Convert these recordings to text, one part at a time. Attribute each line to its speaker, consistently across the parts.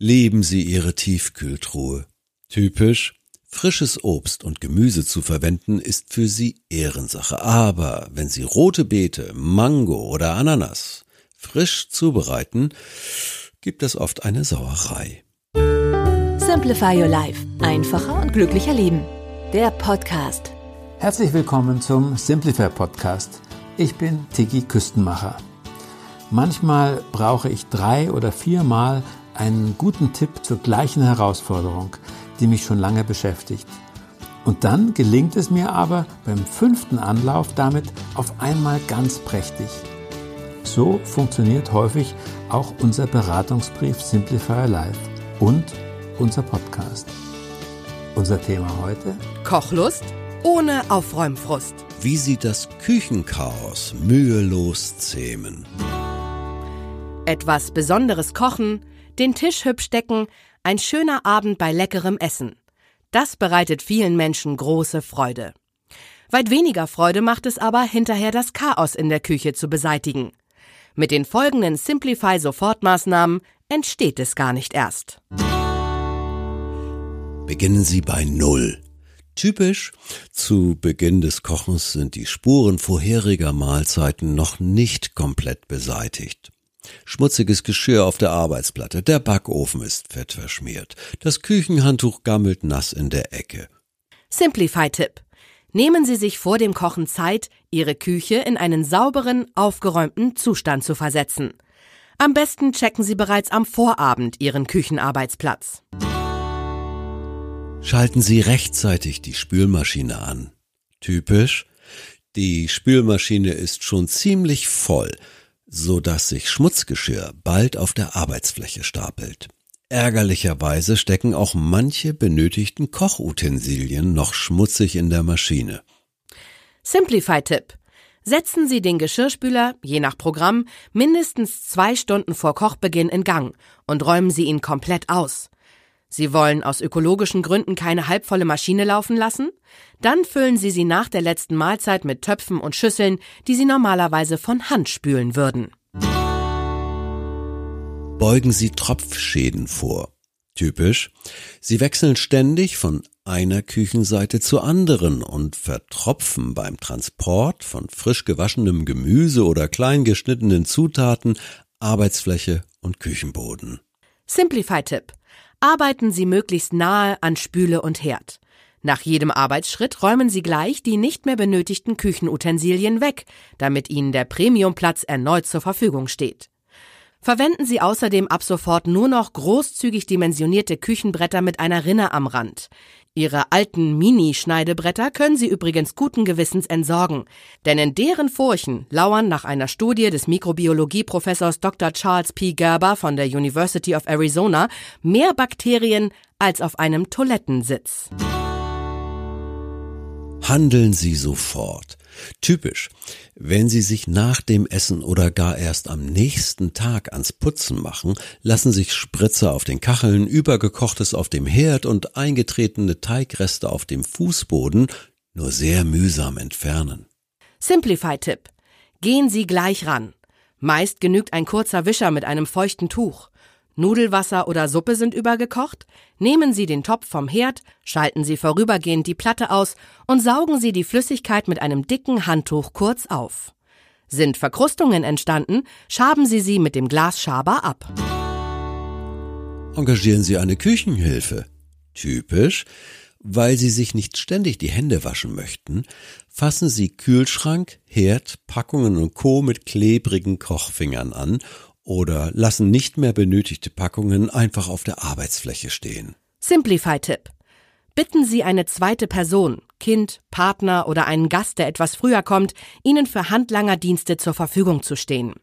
Speaker 1: Lieben Sie Ihre Tiefkühltruhe. Typisch. Frisches Obst und Gemüse zu verwenden ist für Sie Ehrensache. Aber wenn Sie rote Beete, Mango oder Ananas frisch zubereiten, gibt es oft eine Sauerei.
Speaker 2: Simplify Your Life. Einfacher und glücklicher Leben. Der Podcast.
Speaker 3: Herzlich willkommen zum Simplify Podcast. Ich bin Tiki Küstenmacher. Manchmal brauche ich drei oder viermal einen guten Tipp zur gleichen Herausforderung, die mich schon lange beschäftigt. Und dann gelingt es mir aber beim fünften Anlauf damit auf einmal ganz prächtig. So funktioniert häufig auch unser Beratungsbrief Simplify Life und unser Podcast. Unser Thema heute?
Speaker 2: Kochlust ohne Aufräumfrust.
Speaker 1: Wie Sie das Küchenchaos mühelos zähmen.
Speaker 2: Etwas Besonderes kochen, den Tisch hübsch decken, ein schöner Abend bei leckerem Essen. Das bereitet vielen Menschen große Freude. Weit weniger Freude macht es aber, hinterher das Chaos in der Küche zu beseitigen. Mit den folgenden Simplify-Sofortmaßnahmen entsteht es gar nicht erst.
Speaker 1: Beginnen Sie bei Null. Typisch, zu Beginn des Kochens sind die Spuren vorheriger Mahlzeiten noch nicht komplett beseitigt. Schmutziges Geschirr auf der Arbeitsplatte, der Backofen ist fettverschmiert, das Küchenhandtuch gammelt nass in der Ecke.
Speaker 2: Simplify-Tipp. Nehmen Sie sich vor dem Kochen Zeit, Ihre Küche in einen sauberen, aufgeräumten Zustand zu versetzen. Am besten checken Sie bereits am Vorabend Ihren Küchenarbeitsplatz.
Speaker 1: Schalten Sie rechtzeitig die Spülmaschine an. Typisch, die Spülmaschine ist schon ziemlich voll, so dass sich Schmutzgeschirr bald auf der Arbeitsfläche stapelt. Ärgerlicherweise stecken auch manche benötigten Kochutensilien noch schmutzig in der Maschine.
Speaker 2: Simplify-Tipp. Setzen Sie den Geschirrspüler, je nach Programm, mindestens zwei Stunden vor Kochbeginn in Gang und räumen Sie ihn komplett aus. Sie wollen aus ökologischen Gründen keine halbvolle Maschine laufen lassen? Dann füllen Sie sie nach der letzten Mahlzeit mit Töpfen und Schüsseln, die Sie normalerweise von Hand spülen würden.
Speaker 1: Beugen Sie Tropfschäden vor. Typisch, Sie wechseln ständig von einer Küchenseite zur anderen und vertropfen beim Transport von frisch gewaschenem Gemüse oder klein geschnittenen Zutaten Arbeitsfläche und Küchenboden.
Speaker 2: Simplify-Tipp. Arbeiten Sie möglichst nahe an Spüle und Herd. Nach jedem Arbeitsschritt räumen Sie gleich die nicht mehr benötigten Küchenutensilien weg, damit Ihnen der Premiumplatz erneut zur Verfügung steht. Verwenden Sie außerdem ab sofort nur noch großzügig dimensionierte Küchenbretter mit einer Rinne am Rand. Ihre alten Mini-Schneidebretter können Sie übrigens guten Gewissens entsorgen, denn in deren Furchen lauern nach einer Studie des Mikrobiologieprofessors Dr. Charles P. Gerber von der University of Arizona mehr Bakterien als auf einem Toilettensitz.
Speaker 1: Handeln Sie sofort. Typisch, wenn Sie sich nach dem Essen oder gar erst am nächsten Tag ans Putzen machen, lassen sich Spritzer auf den Kacheln, übergekochtes auf dem Herd und eingetretene Teigreste auf dem Fußboden nur sehr mühsam entfernen.
Speaker 2: Simplify-Tipp. Gehen Sie gleich ran. Meist genügt ein kurzer Wischer mit einem feuchten Tuch. Nudelwasser oder Suppe sind übergekocht? Nehmen Sie den Topf vom Herd, schalten Sie vorübergehend die Platte aus und saugen Sie die Flüssigkeit mit einem dicken Handtuch kurz auf. Sind Verkrustungen entstanden, schaben Sie sie mit dem Glasschaber ab.
Speaker 1: Engagieren Sie eine Küchenhilfe. Typisch, weil Sie sich nicht ständig die Hände waschen möchten, fassen Sie Kühlschrank, Herd, Packungen und Co. mit klebrigen Kochfingern an oder lassen nicht mehr benötigte Packungen einfach auf der Arbeitsfläche stehen.
Speaker 2: Simplify-Tipp. Bitten Sie eine zweite Person, Kind, Partner oder einen Gast, der etwas früher kommt, Ihnen für Handlangerdienste zur Verfügung zu stehen.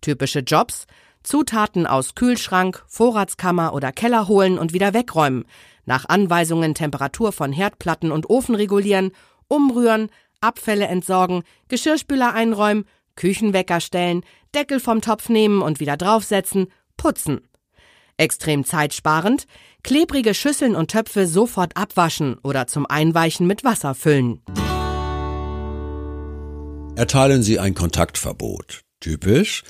Speaker 2: Typische Jobs Zutaten aus Kühlschrank, Vorratskammer oder Keller holen und wieder wegräumen. Nach Anweisungen Temperatur von Herdplatten und Ofen regulieren, umrühren, Abfälle entsorgen, Geschirrspüler einräumen, Küchenwecker stellen, Deckel vom Topf nehmen und wieder draufsetzen, putzen. Extrem zeitsparend, klebrige Schüsseln und Töpfe sofort abwaschen oder zum Einweichen mit Wasser füllen.
Speaker 1: Erteilen Sie ein Kontaktverbot. Typisch.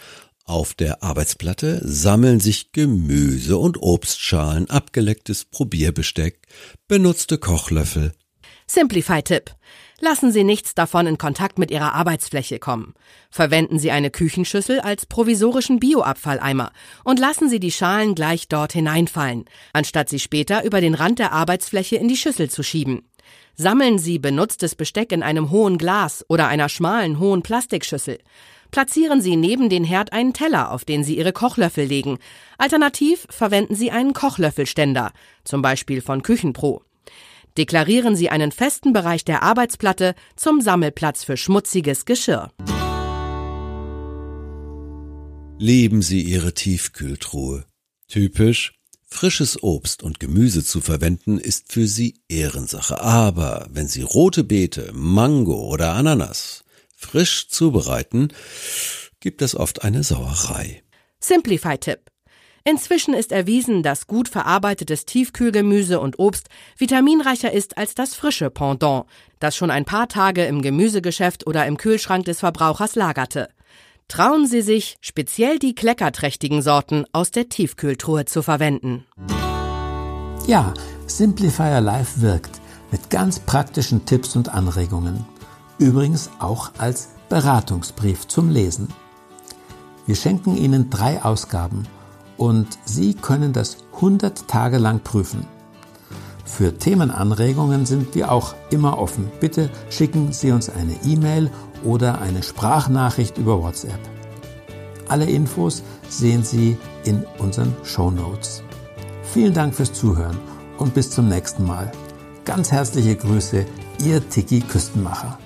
Speaker 1: Auf der Arbeitsplatte sammeln sich Gemüse und Obstschalen, abgelecktes Probierbesteck, benutzte Kochlöffel.
Speaker 2: Simplify-Tipp. Lassen Sie nichts davon in Kontakt mit Ihrer Arbeitsfläche kommen. Verwenden Sie eine Küchenschüssel als provisorischen Bioabfalleimer und lassen Sie die Schalen gleich dort hineinfallen, anstatt sie später über den Rand der Arbeitsfläche in die Schüssel zu schieben. Sammeln Sie benutztes Besteck in einem hohen Glas oder einer schmalen hohen Plastikschüssel. Platzieren Sie neben den Herd einen Teller, auf den Sie Ihre Kochlöffel legen. Alternativ verwenden Sie einen Kochlöffelständer, zum Beispiel von Küchenpro. Deklarieren Sie einen festen Bereich der Arbeitsplatte zum Sammelplatz für schmutziges Geschirr.
Speaker 1: Lieben Sie Ihre Tiefkühltruhe. Typisch. Frisches Obst und Gemüse zu verwenden ist für Sie Ehrensache. Aber wenn Sie rote Beete, Mango oder Ananas frisch zubereiten, gibt es oft eine Sauerei.
Speaker 2: Simplify-Tipp. Inzwischen ist erwiesen, dass gut verarbeitetes Tiefkühlgemüse und Obst vitaminreicher ist als das frische Pendant, das schon ein paar Tage im Gemüsegeschäft oder im Kühlschrank des Verbrauchers lagerte. Trauen Sie sich, speziell die kleckerträchtigen Sorten aus der Tiefkühltruhe zu verwenden.
Speaker 3: Ja, Simplifier Life wirkt mit ganz praktischen Tipps und Anregungen. Übrigens auch als Beratungsbrief zum Lesen. Wir schenken Ihnen drei Ausgaben und Sie können das 100 Tage lang prüfen. Für Themenanregungen sind wir auch immer offen. Bitte schicken Sie uns eine E-Mail oder eine Sprachnachricht über WhatsApp. Alle Infos sehen Sie in unseren Show Notes. Vielen Dank fürs Zuhören und bis zum nächsten Mal. Ganz herzliche Grüße, Ihr Tiki Küstenmacher.